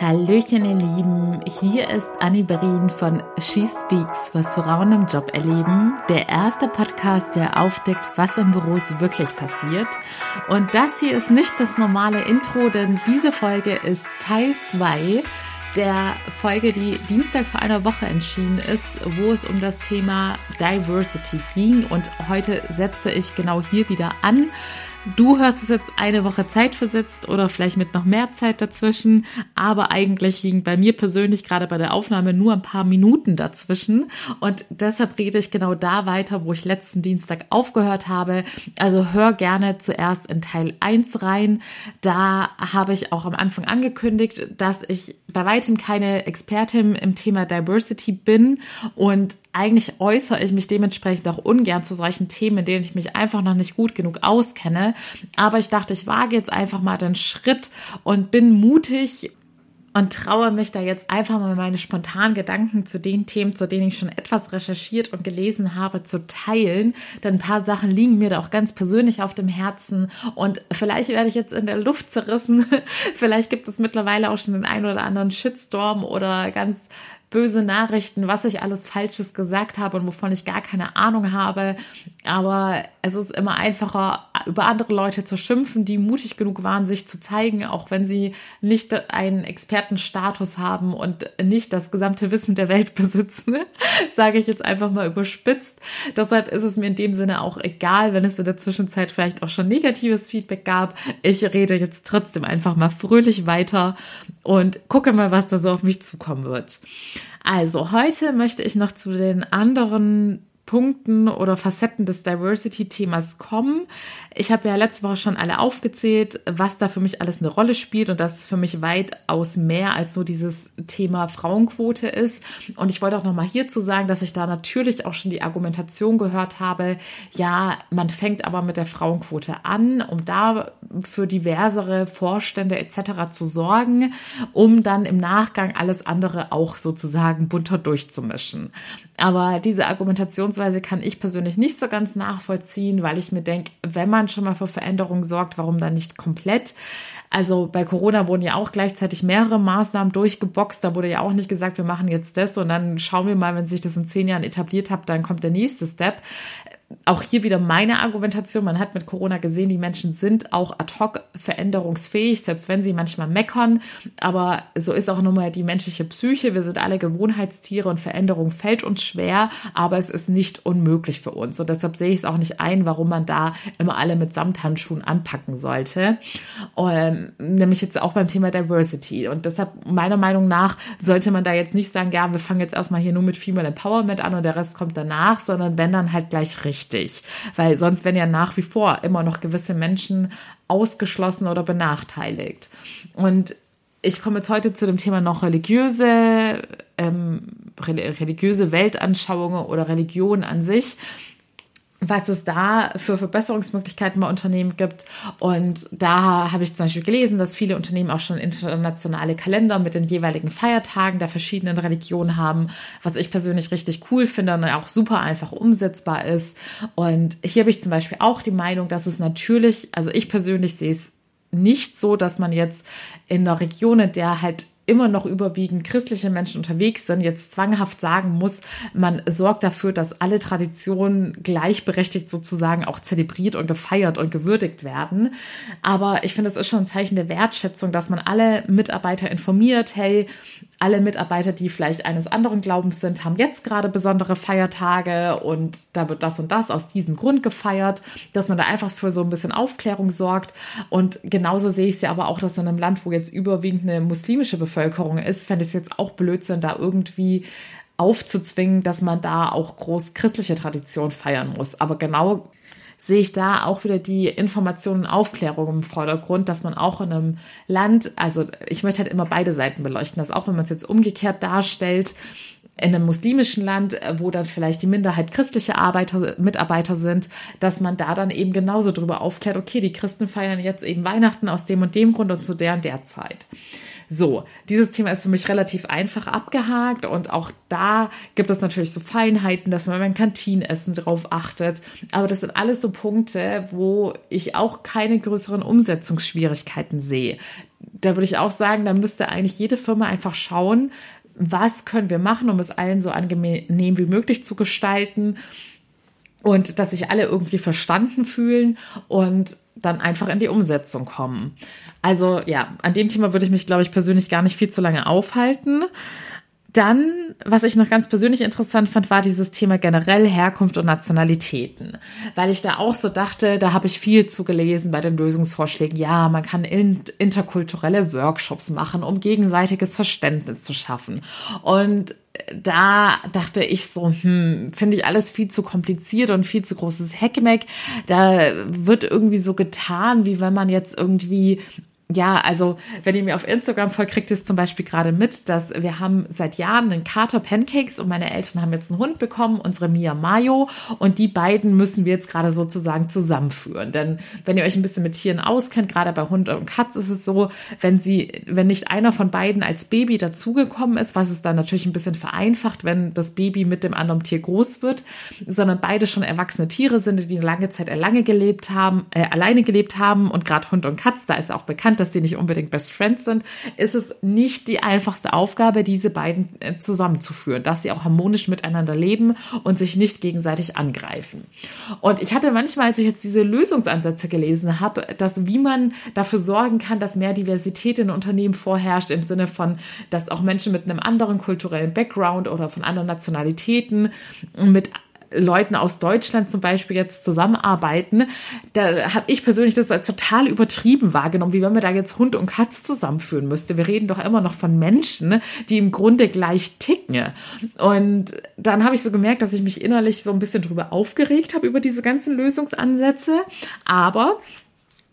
Hallöchen, ihr Lieben. Hier ist Annie Berin von She Speaks, was Frauen im Job erleben. Der erste Podcast, der aufdeckt, was in Büros wirklich passiert. Und das hier ist nicht das normale Intro, denn diese Folge ist Teil 2 der Folge, die Dienstag vor einer Woche entschieden ist, wo es um das Thema Diversity ging. Und heute setze ich genau hier wieder an. Du hörst es jetzt eine Woche Zeit versetzt oder vielleicht mit noch mehr Zeit dazwischen, aber eigentlich liegen bei mir persönlich gerade bei der Aufnahme nur ein paar Minuten dazwischen und deshalb rede ich genau da weiter, wo ich letzten Dienstag aufgehört habe. Also hör gerne zuerst in Teil 1 rein. Da habe ich auch am Anfang angekündigt, dass ich bei weitem keine Expertin im Thema Diversity bin und eigentlich äußere ich mich dementsprechend auch ungern zu solchen Themen, in denen ich mich einfach noch nicht gut genug auskenne. Aber ich dachte, ich wage jetzt einfach mal den Schritt und bin mutig und traue mich da jetzt einfach mal meine spontanen Gedanken zu den Themen, zu denen ich schon etwas recherchiert und gelesen habe, zu teilen. Denn ein paar Sachen liegen mir da auch ganz persönlich auf dem Herzen und vielleicht werde ich jetzt in der Luft zerrissen. vielleicht gibt es mittlerweile auch schon den einen oder anderen Shitstorm oder ganz böse Nachrichten, was ich alles Falsches gesagt habe und wovon ich gar keine Ahnung habe. Aber es ist immer einfacher, über andere Leute zu schimpfen, die mutig genug waren, sich zu zeigen, auch wenn sie nicht einen Expertenstatus haben und nicht das gesamte Wissen der Welt besitzen, sage ich jetzt einfach mal überspitzt. Deshalb ist es mir in dem Sinne auch egal, wenn es in der Zwischenzeit vielleicht auch schon negatives Feedback gab. Ich rede jetzt trotzdem einfach mal fröhlich weiter und gucke mal, was da so auf mich zukommen wird. Also heute möchte ich noch zu den anderen Punkten oder Facetten des Diversity-Themas kommen. Ich habe ja letzte Woche schon alle aufgezählt, was da für mich alles eine Rolle spielt und das für mich weitaus mehr als so dieses Thema Frauenquote ist. Und ich wollte auch nochmal hierzu sagen, dass ich da natürlich auch schon die Argumentation gehört habe, ja, man fängt aber mit der Frauenquote an, um da für diversere Vorstände etc. zu sorgen, um dann im Nachgang alles andere auch sozusagen bunter durchzumischen. Aber diese Argumentations Vorgehensweise kann ich persönlich nicht so ganz nachvollziehen, weil ich mir denke, wenn man schon mal für Veränderungen sorgt, warum dann nicht komplett? Also bei Corona wurden ja auch gleichzeitig mehrere Maßnahmen durchgeboxt. Da wurde ja auch nicht gesagt, wir machen jetzt das und dann schauen wir mal, wenn sich das in zehn Jahren etabliert hat, dann kommt der nächste Step auch hier wieder meine Argumentation. Man hat mit Corona gesehen, die Menschen sind auch ad hoc veränderungsfähig, selbst wenn sie manchmal meckern. Aber so ist auch nun mal die menschliche Psyche. Wir sind alle Gewohnheitstiere und Veränderung fällt uns schwer, aber es ist nicht unmöglich für uns. Und deshalb sehe ich es auch nicht ein, warum man da immer alle mit Samthandschuhen anpacken sollte. Ähm, nämlich jetzt auch beim Thema Diversity. Und deshalb meiner Meinung nach sollte man da jetzt nicht sagen, ja, wir fangen jetzt erstmal hier nur mit Female Empowerment an und der Rest kommt danach, sondern wenn dann halt gleich richtig wichtig, weil sonst werden ja nach wie vor immer noch gewisse Menschen ausgeschlossen oder benachteiligt. Und ich komme jetzt heute zu dem Thema noch religiöse, ähm, religiöse Weltanschauungen oder Religion an sich was es da für Verbesserungsmöglichkeiten bei Unternehmen gibt. Und da habe ich zum Beispiel gelesen, dass viele Unternehmen auch schon internationale Kalender mit den jeweiligen Feiertagen der verschiedenen Religionen haben, was ich persönlich richtig cool finde und auch super einfach umsetzbar ist. Und hier habe ich zum Beispiel auch die Meinung, dass es natürlich, also ich persönlich sehe es nicht so, dass man jetzt in einer Region, in der halt immer noch überwiegend christliche Menschen unterwegs sind, jetzt zwanghaft sagen muss, man sorgt dafür, dass alle Traditionen gleichberechtigt sozusagen auch zelebriert und gefeiert und gewürdigt werden. Aber ich finde, es ist schon ein Zeichen der Wertschätzung, dass man alle Mitarbeiter informiert, hey, alle Mitarbeiter, die vielleicht eines anderen Glaubens sind, haben jetzt gerade besondere Feiertage und da wird das und das aus diesem Grund gefeiert, dass man da einfach für so ein bisschen Aufklärung sorgt. Und genauso sehe ich es ja aber auch, dass in einem Land, wo jetzt überwiegend eine muslimische Bevölkerung ist, fände ich es jetzt auch Blödsinn, da irgendwie aufzuzwingen, dass man da auch groß christliche Tradition feiern muss. Aber genau sehe ich da auch wieder die Information und Aufklärung im Vordergrund, dass man auch in einem Land, also ich möchte halt immer beide Seiten beleuchten, dass auch wenn man es jetzt umgekehrt darstellt, in einem muslimischen Land, wo dann vielleicht die Minderheit christliche Arbeiter, Mitarbeiter sind, dass man da dann eben genauso drüber aufklärt, okay, die Christen feiern jetzt eben Weihnachten aus dem und dem Grund und zu der und der Zeit. So, dieses Thema ist für mich relativ einfach abgehakt und auch da gibt es natürlich so Feinheiten, dass man beim Kantinenessen drauf achtet. Aber das sind alles so Punkte, wo ich auch keine größeren Umsetzungsschwierigkeiten sehe da würde ich auch sagen, da müsste eigentlich jede Firma einfach schauen, was können wir machen, um es allen so angenehm wie möglich zu gestalten und dass sich alle irgendwie verstanden fühlen und dann einfach in die Umsetzung kommen. Also ja, an dem Thema würde ich mich, glaube ich, persönlich gar nicht viel zu lange aufhalten. Dann, was ich noch ganz persönlich interessant fand, war dieses Thema generell Herkunft und Nationalitäten. Weil ich da auch so dachte, da habe ich viel zu gelesen bei den Lösungsvorschlägen. Ja, man kann interkulturelle Workshops machen, um gegenseitiges Verständnis zu schaffen. Und da dachte ich so, hm, finde ich alles viel zu kompliziert und viel zu großes Heckmeck. Da wird irgendwie so getan, wie wenn man jetzt irgendwie ja, also wenn ihr mir auf Instagram folgt, kriegt ihr es zum Beispiel gerade mit, dass wir haben seit Jahren einen Kater Pancakes und meine Eltern haben jetzt einen Hund bekommen, unsere Mia Mayo und die beiden müssen wir jetzt gerade sozusagen zusammenführen. Denn wenn ihr euch ein bisschen mit Tieren auskennt, gerade bei Hund und Katz ist es so, wenn sie, wenn nicht einer von beiden als Baby dazugekommen ist, was es dann natürlich ein bisschen vereinfacht, wenn das Baby mit dem anderen Tier groß wird, sondern beide schon erwachsene Tiere sind, die eine lange Zeit alleine gelebt haben, äh, alleine gelebt haben und gerade Hund und Katz, da ist auch bekannt, dass die nicht unbedingt Best Friends sind, ist es nicht die einfachste Aufgabe, diese beiden äh, zusammenzuführen, dass sie auch harmonisch miteinander leben und sich nicht gegenseitig angreifen. Und ich hatte manchmal, als ich jetzt diese Lösungsansätze gelesen habe, dass wie man dafür sorgen kann, dass mehr Diversität in Unternehmen vorherrscht, im Sinne von, dass auch Menschen mit einem anderen kulturellen Background oder von anderen Nationalitäten mit Leuten aus Deutschland zum Beispiel jetzt zusammenarbeiten, da habe ich persönlich das als total übertrieben wahrgenommen, wie wenn man da jetzt Hund und Katz zusammenführen müsste. Wir reden doch immer noch von Menschen, die im Grunde gleich ticken. Und dann habe ich so gemerkt, dass ich mich innerlich so ein bisschen drüber aufgeregt habe über diese ganzen Lösungsansätze. Aber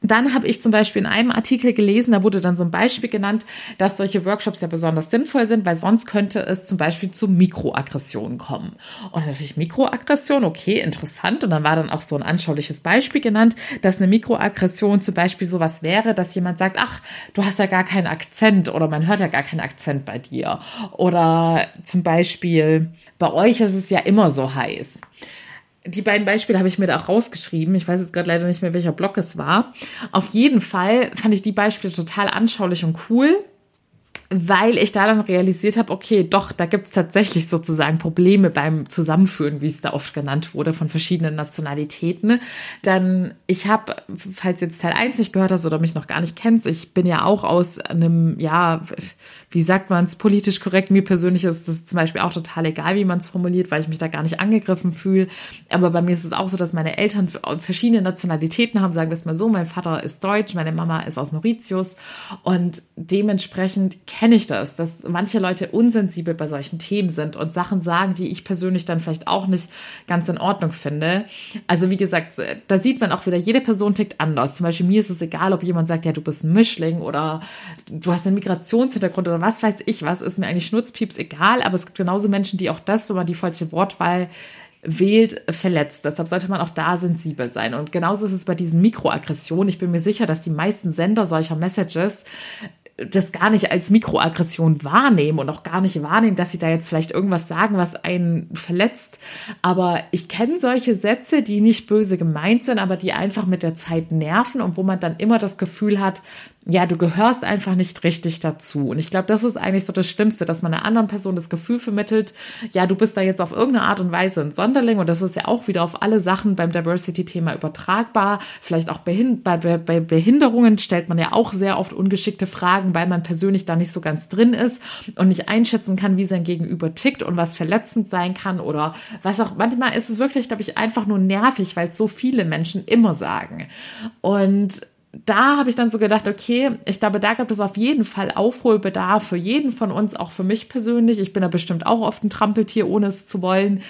dann habe ich zum Beispiel in einem Artikel gelesen, da wurde dann so ein Beispiel genannt, dass solche Workshops ja besonders sinnvoll sind, weil sonst könnte es zum Beispiel zu Mikroaggressionen kommen. Und natürlich Mikroaggression, okay, interessant. Und dann war dann auch so ein anschauliches Beispiel genannt, dass eine Mikroaggression zum Beispiel sowas wäre, dass jemand sagt, ach, du hast ja gar keinen Akzent oder man hört ja gar keinen Akzent bei dir. Oder zum Beispiel, bei euch ist es ja immer so heiß die beiden Beispiele habe ich mir da auch rausgeschrieben. Ich weiß jetzt gerade leider nicht mehr, welcher Block es war. Auf jeden Fall fand ich die Beispiele total anschaulich und cool weil ich da dann realisiert habe, okay, doch, da gibt es tatsächlich sozusagen Probleme beim Zusammenführen, wie es da oft genannt wurde, von verschiedenen Nationalitäten. Dann, ich habe, falls jetzt Teil 1 nicht gehört hast oder mich noch gar nicht kennst, ich bin ja auch aus einem, ja, wie sagt man es politisch korrekt, mir persönlich ist das zum Beispiel auch total egal, wie man es formuliert, weil ich mich da gar nicht angegriffen fühle. Aber bei mir ist es auch so, dass meine Eltern verschiedene Nationalitäten haben, sagen wir es mal so, mein Vater ist deutsch, meine Mama ist aus Mauritius und dementsprechend kenne ich das, dass manche Leute unsensibel bei solchen Themen sind und Sachen sagen, die ich persönlich dann vielleicht auch nicht ganz in Ordnung finde. Also wie gesagt, da sieht man auch wieder, jede Person tickt anders. Zum Beispiel mir ist es egal, ob jemand sagt, ja, du bist ein Mischling oder du hast einen Migrationshintergrund oder was weiß ich was, ist mir eigentlich schnutzpieps egal, aber es gibt genauso Menschen, die auch das, wenn man die falsche Wortwahl wählt, verletzt. Deshalb sollte man auch da sensibel sein. Und genauso ist es bei diesen Mikroaggressionen. Ich bin mir sicher, dass die meisten Sender solcher Messages das gar nicht als Mikroaggression wahrnehmen und auch gar nicht wahrnehmen, dass sie da jetzt vielleicht irgendwas sagen, was einen verletzt. Aber ich kenne solche Sätze, die nicht böse gemeint sind, aber die einfach mit der Zeit nerven und wo man dann immer das Gefühl hat, ja, du gehörst einfach nicht richtig dazu. Und ich glaube, das ist eigentlich so das Schlimmste, dass man einer anderen Person das Gefühl vermittelt, ja, du bist da jetzt auf irgendeine Art und Weise ein Sonderling. Und das ist ja auch wieder auf alle Sachen beim Diversity-Thema übertragbar. Vielleicht auch bei, Behinderungen stellt man ja auch sehr oft ungeschickte Fragen, weil man persönlich da nicht so ganz drin ist und nicht einschätzen kann, wie sein Gegenüber tickt und was verletzend sein kann oder was auch. Manchmal ist es wirklich, glaube ich, einfach nur nervig, weil es so viele Menschen immer sagen. Und da habe ich dann so gedacht, okay, ich glaube, da gibt es auf jeden Fall Aufholbedarf für jeden von uns, auch für mich persönlich. Ich bin da bestimmt auch oft ein Trampeltier, ohne es zu wollen.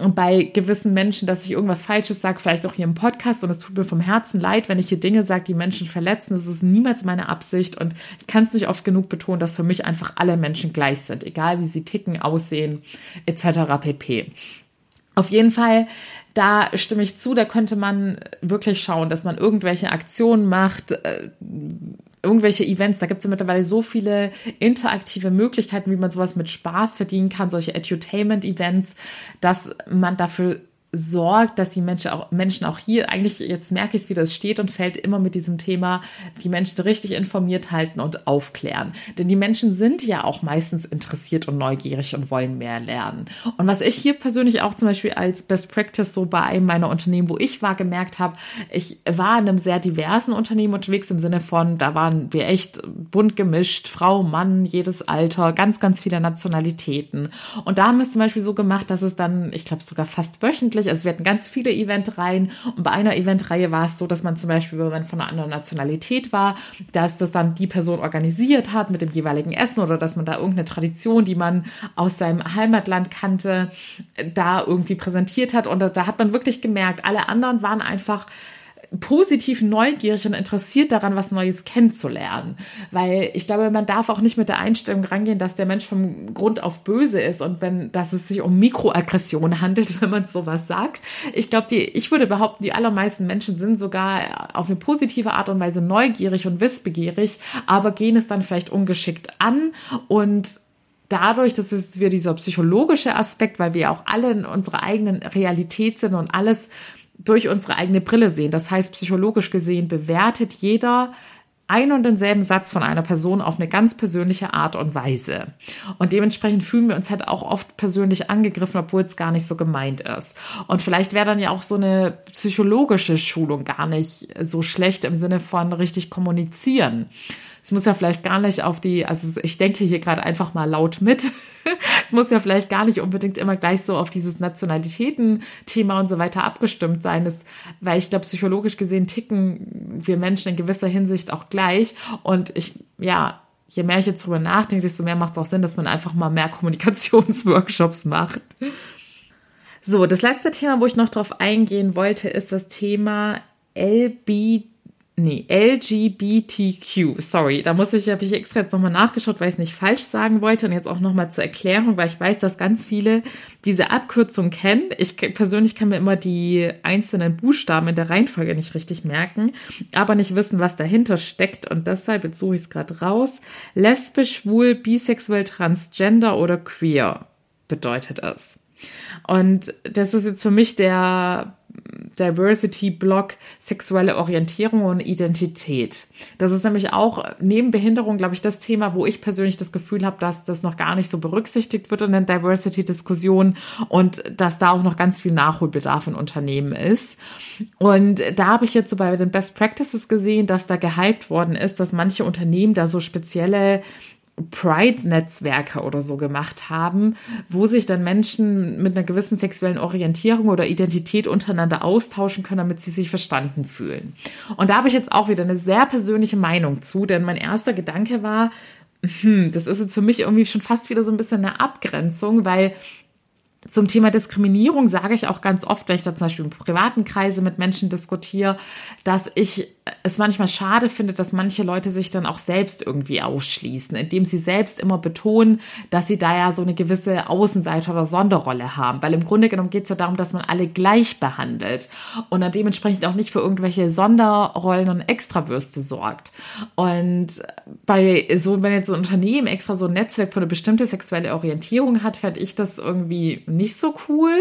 Und bei gewissen Menschen, dass ich irgendwas Falsches sage, vielleicht auch hier im Podcast. Und es tut mir vom Herzen leid, wenn ich hier Dinge sage, die Menschen verletzen. Das ist niemals meine Absicht. Und ich kann es nicht oft genug betonen, dass für mich einfach alle Menschen gleich sind, egal wie sie ticken, aussehen, etc. pp. Auf jeden Fall da stimme ich zu, da könnte man wirklich schauen, dass man irgendwelche Aktionen macht, äh, irgendwelche Events, da gibt es ja mittlerweile so viele interaktive Möglichkeiten, wie man sowas mit Spaß verdienen kann, solche Edutainment-Events, dass man dafür sorgt, dass die Menschen auch, Menschen auch hier, eigentlich jetzt merke ich es, wie das steht und fällt immer mit diesem Thema, die Menschen richtig informiert halten und aufklären. Denn die Menschen sind ja auch meistens interessiert und neugierig und wollen mehr lernen. Und was ich hier persönlich auch zum Beispiel als Best Practice so bei einem meiner Unternehmen, wo ich war, gemerkt habe, ich war in einem sehr diversen Unternehmen unterwegs im Sinne von, da waren wir echt bunt gemischt, Frau, Mann, jedes Alter, ganz, ganz viele Nationalitäten. Und da haben wir es zum Beispiel so gemacht, dass es dann, ich glaube sogar fast wöchentlich unterschiedlich. Also wir hatten ganz viele Eventreihen und bei einer Eventreihe war es so, dass man zum Beispiel, wenn man von einer anderen Nationalität war, dass das dann die Person organisiert hat mit dem jeweiligen Essen oder dass man da irgendeine Tradition, die man aus seinem Heimatland kannte, da irgendwie präsentiert hat. Und da, da hat man wirklich gemerkt, alle anderen waren einfach positiv neugierig und interessiert daran, was Neues kennenzulernen. Weil ich glaube, man darf auch nicht mit der Einstellung rangehen, dass der Mensch vom Grund auf böse ist und wenn, dass es sich um Mikroaggression handelt, wenn man sowas sagt. Ich glaube, die, ich würde behaupten, die allermeisten Menschen sind sogar auf eine positive Art und Weise neugierig und wissbegierig, aber gehen es dann vielleicht ungeschickt an und dadurch, das ist wieder dieser psychologische Aspekt, weil wir auch alle in unserer eigenen Realität sind und alles durch unsere eigene Brille sehen. Das heißt, psychologisch gesehen bewertet jeder ein und denselben Satz von einer Person auf eine ganz persönliche Art und Weise. Und dementsprechend fühlen wir uns halt auch oft persönlich angegriffen, obwohl es gar nicht so gemeint ist. Und vielleicht wäre dann ja auch so eine psychologische Schulung gar nicht so schlecht im Sinne von richtig kommunizieren es muss ja vielleicht gar nicht auf die, also ich denke hier gerade einfach mal laut mit. es muss ja vielleicht gar nicht unbedingt immer gleich so auf dieses Nationalitäten-Thema und so weiter abgestimmt sein, das, weil ich glaube, psychologisch gesehen ticken wir Menschen in gewisser Hinsicht auch gleich. Und ich, ja, je mehr ich jetzt drüber nachdenke, desto mehr macht es auch Sinn, dass man einfach mal mehr Kommunikationsworkshops macht. So, das letzte Thema, wo ich noch drauf eingehen wollte, ist das Thema LBT nee, LGBTQ. Sorry, da muss ich, habe ich extra jetzt nochmal nachgeschaut, weil ich es nicht falsch sagen wollte und jetzt auch nochmal zur Erklärung, weil ich weiß, dass ganz viele diese Abkürzung kennen. Ich persönlich kann mir immer die einzelnen Buchstaben in der Reihenfolge nicht richtig merken, aber nicht wissen, was dahinter steckt und deshalb, jetzt suche ich es gerade raus, lesbisch, schwul, bisexuell, transgender oder queer bedeutet es. Und das ist jetzt für mich der Diversity-Block sexuelle Orientierung und Identität. Das ist nämlich auch neben Behinderung, glaube ich, das Thema, wo ich persönlich das Gefühl habe, dass das noch gar nicht so berücksichtigt wird in den Diversity-Diskussionen und dass da auch noch ganz viel Nachholbedarf in Unternehmen ist. Und da habe ich jetzt so bei den Best Practices gesehen, dass da gehypt worden ist, dass manche Unternehmen da so spezielle Pride-Netzwerke oder so gemacht haben, wo sich dann Menschen mit einer gewissen sexuellen Orientierung oder Identität untereinander austauschen können, damit sie sich verstanden fühlen. Und da habe ich jetzt auch wieder eine sehr persönliche Meinung zu, denn mein erster Gedanke war, hm, das ist jetzt für mich irgendwie schon fast wieder so ein bisschen eine Abgrenzung, weil zum Thema Diskriminierung sage ich auch ganz oft, wenn ich da zum Beispiel im privaten Kreise mit Menschen diskutiere, dass ich es manchmal schade finde, dass manche Leute sich dann auch selbst irgendwie ausschließen, indem sie selbst immer betonen, dass sie da ja so eine gewisse Außenseiter- oder Sonderrolle haben. Weil im Grunde genommen geht es ja darum, dass man alle gleich behandelt und dann dementsprechend auch nicht für irgendwelche Sonderrollen und Extrawürste sorgt. Und bei so, wenn jetzt ein Unternehmen extra so ein Netzwerk für eine bestimmte sexuelle Orientierung hat, fände ich das irgendwie nicht so cool,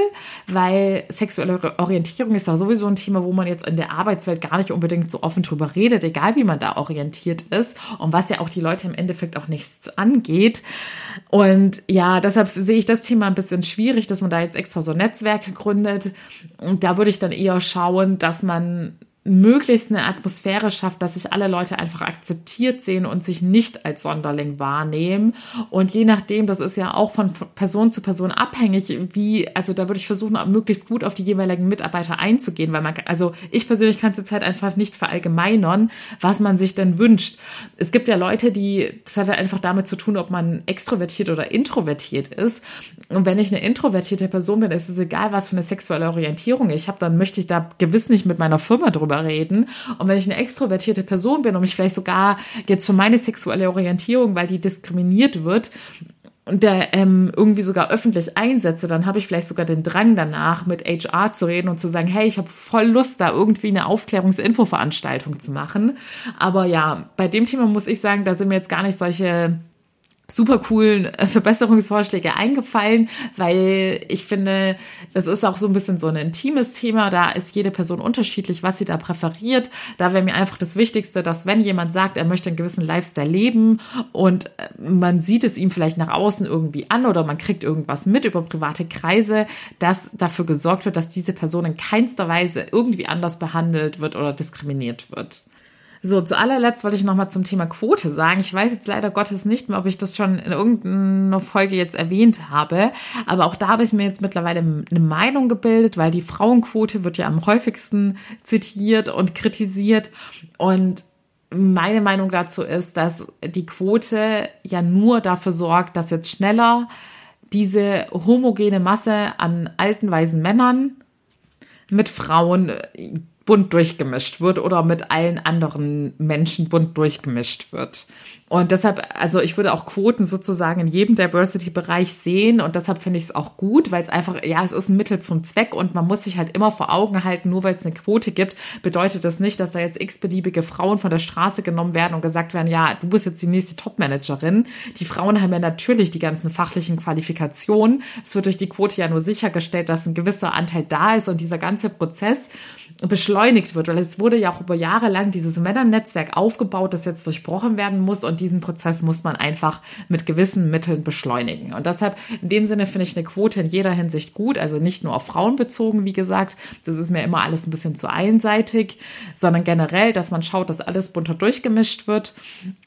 weil sexuelle Orientierung ist ja sowieso ein Thema, wo man jetzt in der Arbeitswelt gar nicht unbedingt so offen drüber redet, egal wie man da orientiert ist und was ja auch die Leute im Endeffekt auch nichts angeht. Und ja, deshalb sehe ich das Thema ein bisschen schwierig, dass man da jetzt extra so Netzwerke gründet. Und da würde ich dann eher schauen, dass man möglichst eine Atmosphäre schafft, dass sich alle Leute einfach akzeptiert sehen und sich nicht als Sonderling wahrnehmen. Und je nachdem, das ist ja auch von Person zu Person abhängig, wie, also da würde ich versuchen, möglichst gut auf die jeweiligen Mitarbeiter einzugehen, weil man, also ich persönlich kann es jetzt halt einfach nicht verallgemeinern, was man sich denn wünscht. Es gibt ja Leute, die, das hat halt einfach damit zu tun, ob man extrovertiert oder introvertiert ist. Und wenn ich eine introvertierte Person bin, ist es egal, was für eine sexuelle Orientierung ich habe, dann möchte ich da gewiss nicht mit meiner Firma drüber reden. Und wenn ich eine extrovertierte Person bin und mich vielleicht sogar jetzt für meine sexuelle Orientierung, weil die diskriminiert wird, und der ähm, irgendwie sogar öffentlich einsetze, dann habe ich vielleicht sogar den Drang danach, mit HR zu reden und zu sagen, hey, ich habe voll Lust, da irgendwie eine Aufklärungsinfoveranstaltung zu machen. Aber ja, bei dem Thema muss ich sagen, da sind mir jetzt gar nicht solche super coolen äh, Verbesserungsvorschläge eingefallen, weil ich finde, das ist auch so ein bisschen so ein intimes Thema. Da ist jede Person unterschiedlich, was sie da präferiert. Da wäre mir einfach das Wichtigste, dass wenn jemand sagt, er möchte einen gewissen Lifestyle leben und äh, man sieht es ihm vielleicht nach außen irgendwie an oder man kriegt irgendwas mit über private Kreise, dass dafür gesorgt wird, dass diese Person in keinster Weise irgendwie anders behandelt wird oder diskriminiert wird. So, zu allerletzt wollte ich nochmal zum Thema Quote sagen. Ich weiß jetzt leider Gottes nicht mehr, ob ich das schon in irgendeiner Folge jetzt erwähnt habe. Aber auch da habe ich mir jetzt mittlerweile eine Meinung gebildet, weil die Frauenquote wird ja am häufigsten zitiert und kritisiert. Und meine Meinung dazu ist, dass die Quote ja nur dafür sorgt, dass jetzt schneller diese homogene Masse an alten, weisen Männern mit Frauen bunt durchgemischt wird oder mit allen anderen Menschen bunt durchgemischt wird. Und deshalb, also ich würde auch Quoten sozusagen in jedem Diversity-Bereich sehen und deshalb finde ich es auch gut, weil es einfach, ja, es ist ein Mittel zum Zweck und man muss sich halt immer vor Augen halten, nur weil es eine Quote gibt, bedeutet das nicht, dass da jetzt x-beliebige Frauen von der Straße genommen werden und gesagt werden, ja, du bist jetzt die nächste Top-Managerin. Die Frauen haben ja natürlich die ganzen fachlichen Qualifikationen. Es wird durch die Quote ja nur sichergestellt, dass ein gewisser Anteil da ist und dieser ganze Prozess beschleunigt wird, weil es wurde ja auch über Jahre lang dieses Männernetzwerk aufgebaut, das jetzt durchbrochen werden muss und diesen Prozess muss man einfach mit gewissen Mitteln beschleunigen. Und deshalb, in dem Sinne finde ich eine Quote in jeder Hinsicht gut, also nicht nur auf Frauen bezogen, wie gesagt, das ist mir immer alles ein bisschen zu einseitig, sondern generell, dass man schaut, dass alles bunter durchgemischt wird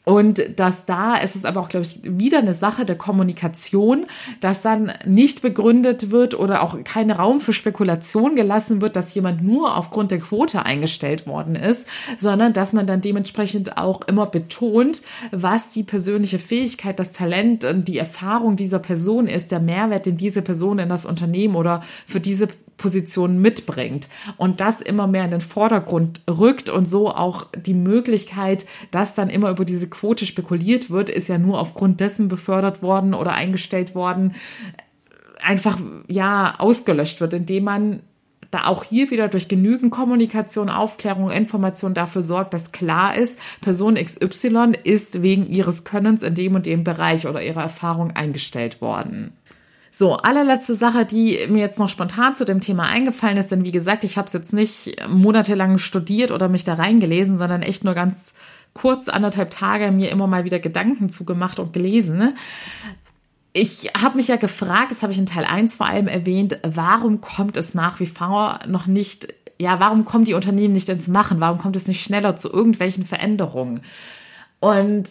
und dass da, es ist aber auch, glaube ich, wieder eine Sache der Kommunikation, dass dann nicht begründet wird oder auch kein Raum für Spekulation gelassen wird, dass jemand nur aufgrund der Quote eingestellt worden ist, sondern dass man dann dementsprechend auch immer betont, was die persönliche Fähigkeit, das Talent und die Erfahrung dieser Person ist, der Mehrwert, den diese Person in das Unternehmen oder für diese Position mitbringt. Und das immer mehr in den Vordergrund rückt und so auch die Möglichkeit, dass dann immer über diese Quote spekuliert wird, ist ja nur aufgrund dessen befördert worden oder eingestellt worden, einfach ja ausgelöscht wird, indem man da auch hier wieder durch genügend Kommunikation, Aufklärung, Information dafür sorgt, dass klar ist, Person XY ist wegen ihres Könnens in dem und dem Bereich oder ihrer Erfahrung eingestellt worden. So, allerletzte Sache, die mir jetzt noch spontan zu dem Thema eingefallen ist, denn wie gesagt, ich habe es jetzt nicht monatelang studiert oder mich da reingelesen, sondern echt nur ganz kurz anderthalb Tage mir immer mal wieder Gedanken zugemacht und gelesen ich habe mich ja gefragt, das habe ich in Teil 1 vor allem erwähnt, warum kommt es nach wie vor noch nicht, ja, warum kommen die Unternehmen nicht ins Machen? Warum kommt es nicht schneller zu irgendwelchen Veränderungen? Und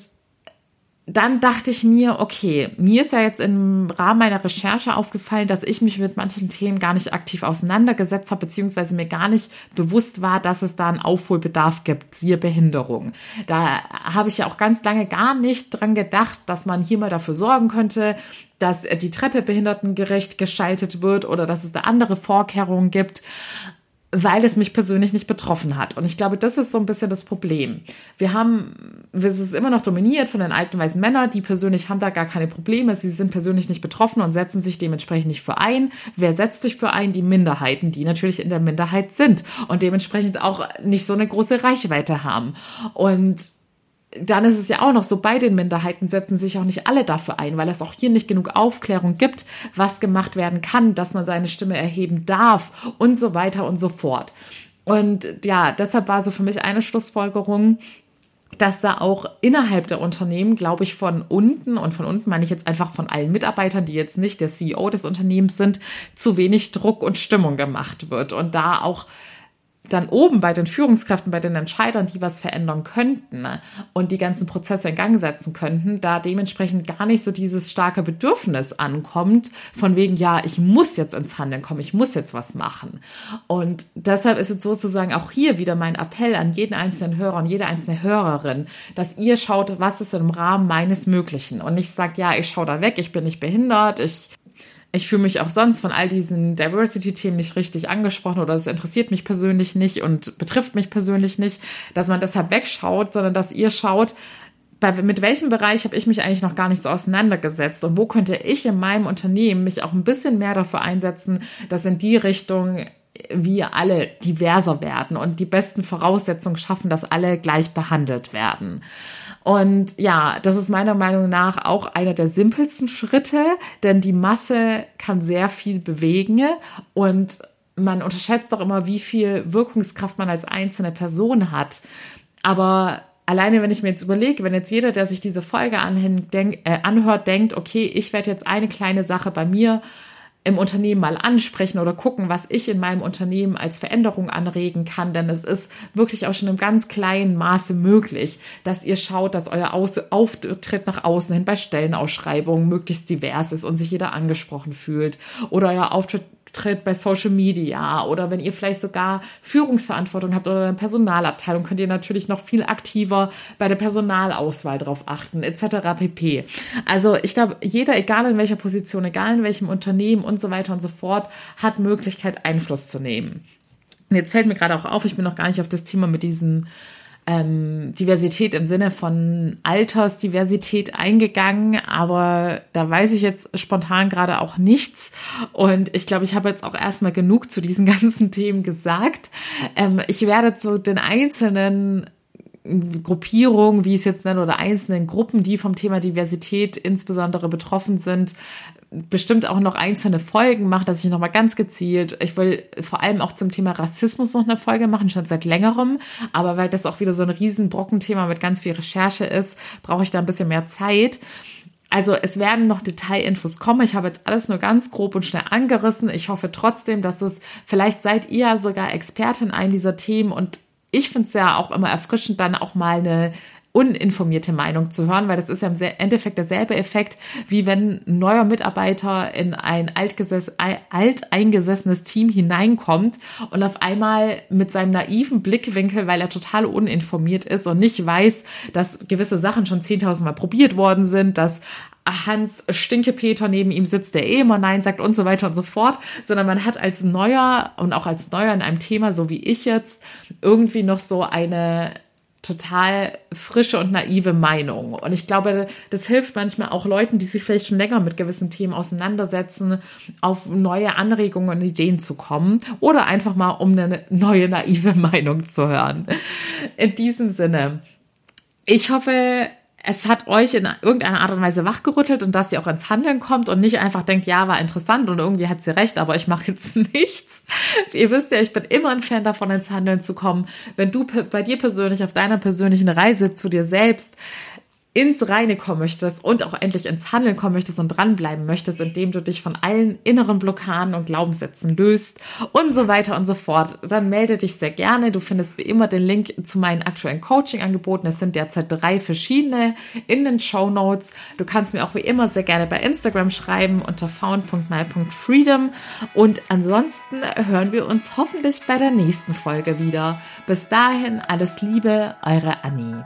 dann dachte ich mir, okay, mir ist ja jetzt im Rahmen meiner Recherche aufgefallen, dass ich mich mit manchen Themen gar nicht aktiv auseinandergesetzt habe, beziehungsweise mir gar nicht bewusst war, dass es da einen Aufholbedarf gibt, siehe Behinderung. Da habe ich ja auch ganz lange gar nicht dran gedacht, dass man hier mal dafür sorgen könnte, dass die Treppe behindertengerecht geschaltet wird oder dass es da andere Vorkehrungen gibt weil es mich persönlich nicht betroffen hat. Und ich glaube, das ist so ein bisschen das Problem. Wir haben, es ist immer noch dominiert von den alten weißen Männern, die persönlich haben da gar keine Probleme, sie sind persönlich nicht betroffen und setzen sich dementsprechend nicht für ein. Wer setzt sich für ein? Die Minderheiten, die natürlich in der Minderheit sind und dementsprechend auch nicht so eine große Reichweite haben. Und dann ist es ja auch noch so, bei den Minderheiten setzen sich auch nicht alle dafür ein, weil es auch hier nicht genug Aufklärung gibt, was gemacht werden kann, dass man seine Stimme erheben darf und so weiter und so fort. Und ja, deshalb war so für mich eine Schlussfolgerung, dass da auch innerhalb der Unternehmen, glaube ich, von unten, und von unten meine ich jetzt einfach von allen Mitarbeitern, die jetzt nicht der CEO des Unternehmens sind, zu wenig Druck und Stimmung gemacht wird und da auch dann oben bei den Führungskräften, bei den Entscheidern, die was verändern könnten ne, und die ganzen Prozesse in Gang setzen könnten, da dementsprechend gar nicht so dieses starke Bedürfnis ankommt, von wegen, ja, ich muss jetzt ins Handeln kommen, ich muss jetzt was machen. Und deshalb ist es sozusagen auch hier wieder mein Appell an jeden einzelnen Hörer und jede einzelne Hörerin, dass ihr schaut, was ist im Rahmen meines Möglichen und nicht sagt, ja, ich schaue da weg, ich bin nicht behindert, ich ich fühle mich auch sonst von all diesen Diversity-Themen nicht richtig angesprochen oder es interessiert mich persönlich nicht und betrifft mich persönlich nicht, dass man deshalb wegschaut, sondern dass ihr schaut, bei, mit welchem Bereich habe ich mich eigentlich noch gar nicht so auseinandergesetzt und wo könnte ich in meinem Unternehmen mich auch ein bisschen mehr dafür einsetzen, dass in die Richtung wir alle diverser werden und die besten Voraussetzungen schaffen, dass alle gleich behandelt werden. Und ja, das ist meiner Meinung nach auch einer der simpelsten Schritte, denn die Masse kann sehr viel bewegen und man unterschätzt doch immer, wie viel Wirkungskraft man als einzelne Person hat. Aber alleine, wenn ich mir jetzt überlege, wenn jetzt jeder, der sich diese Folge äh, anhört, denkt, okay, ich werde jetzt eine kleine Sache bei mir im Unternehmen mal ansprechen oder gucken, was ich in meinem Unternehmen als Veränderung anregen kann, denn es ist wirklich auch schon im ganz kleinen Maße möglich, dass ihr schaut, dass euer Auftritt nach außen hin bei Stellenausschreibungen möglichst divers ist und sich jeder angesprochen fühlt oder euer Auftritt tritt bei Social Media oder wenn ihr vielleicht sogar Führungsverantwortung habt oder eine Personalabteilung, könnt ihr natürlich noch viel aktiver bei der Personalauswahl drauf achten, etc. pp. Also ich glaube, jeder, egal in welcher Position, egal in welchem Unternehmen und so weiter und so fort, hat Möglichkeit, Einfluss zu nehmen. Und jetzt fällt mir gerade auch auf, ich bin noch gar nicht auf das Thema mit diesen ähm, Diversität im Sinne von Altersdiversität eingegangen, aber da weiß ich jetzt spontan gerade auch nichts. Und ich glaube, ich habe jetzt auch erstmal genug zu diesen ganzen Themen gesagt. Ähm, ich werde zu den einzelnen Gruppierungen, wie ich es jetzt nenne, oder einzelnen Gruppen, die vom Thema Diversität insbesondere betroffen sind, bestimmt auch noch einzelne Folgen machen, dass ich noch mal ganz gezielt, ich will vor allem auch zum Thema Rassismus noch eine Folge machen, schon seit längerem, aber weil das auch wieder so ein riesen Brockenthema mit ganz viel Recherche ist, brauche ich da ein bisschen mehr Zeit. Also es werden noch Detailinfos kommen. Ich habe jetzt alles nur ganz grob und schnell angerissen. Ich hoffe trotzdem, dass es, vielleicht seid ihr sogar Expertin in einem dieser Themen und ich finde es ja auch immer erfrischend, dann auch mal eine uninformierte Meinung zu hören, weil das ist ja im Endeffekt derselbe Effekt, wie wenn ein neuer Mitarbeiter in ein alteingesessenes Team hineinkommt und auf einmal mit seinem naiven Blickwinkel, weil er total uninformiert ist und nicht weiß, dass gewisse Sachen schon 10.000 Mal probiert worden sind, dass Hans Stinkepeter neben ihm sitzt, der eh immer Nein sagt und so weiter und so fort, sondern man hat als Neuer und auch als Neuer in einem Thema, so wie ich jetzt, irgendwie noch so eine total frische und naive Meinung. Und ich glaube, das hilft manchmal auch Leuten, die sich vielleicht schon länger mit gewissen Themen auseinandersetzen, auf neue Anregungen und Ideen zu kommen oder einfach mal um eine neue naive Meinung zu hören. In diesem Sinne. Ich hoffe, es hat euch in irgendeiner Art und Weise wachgerüttelt und dass ihr auch ins Handeln kommt und nicht einfach denkt, ja, war interessant und irgendwie hat sie recht, aber ich mache jetzt nichts. ihr wisst ja, ich bin immer ein Fan davon, ins Handeln zu kommen. Wenn du bei dir persönlich auf deiner persönlichen Reise zu dir selbst ins Reine kommen möchtest und auch endlich ins Handeln kommen möchtest und dranbleiben möchtest, indem du dich von allen inneren Blockaden und Glaubenssätzen löst und so weiter und so fort, dann melde dich sehr gerne. Du findest wie immer den Link zu meinen aktuellen Coaching-Angeboten. Es sind derzeit drei verschiedene in den Show Notes. Du kannst mir auch wie immer sehr gerne bei Instagram schreiben unter found.my.freedom und ansonsten hören wir uns hoffentlich bei der nächsten Folge wieder. Bis dahin alles Liebe, eure Annie.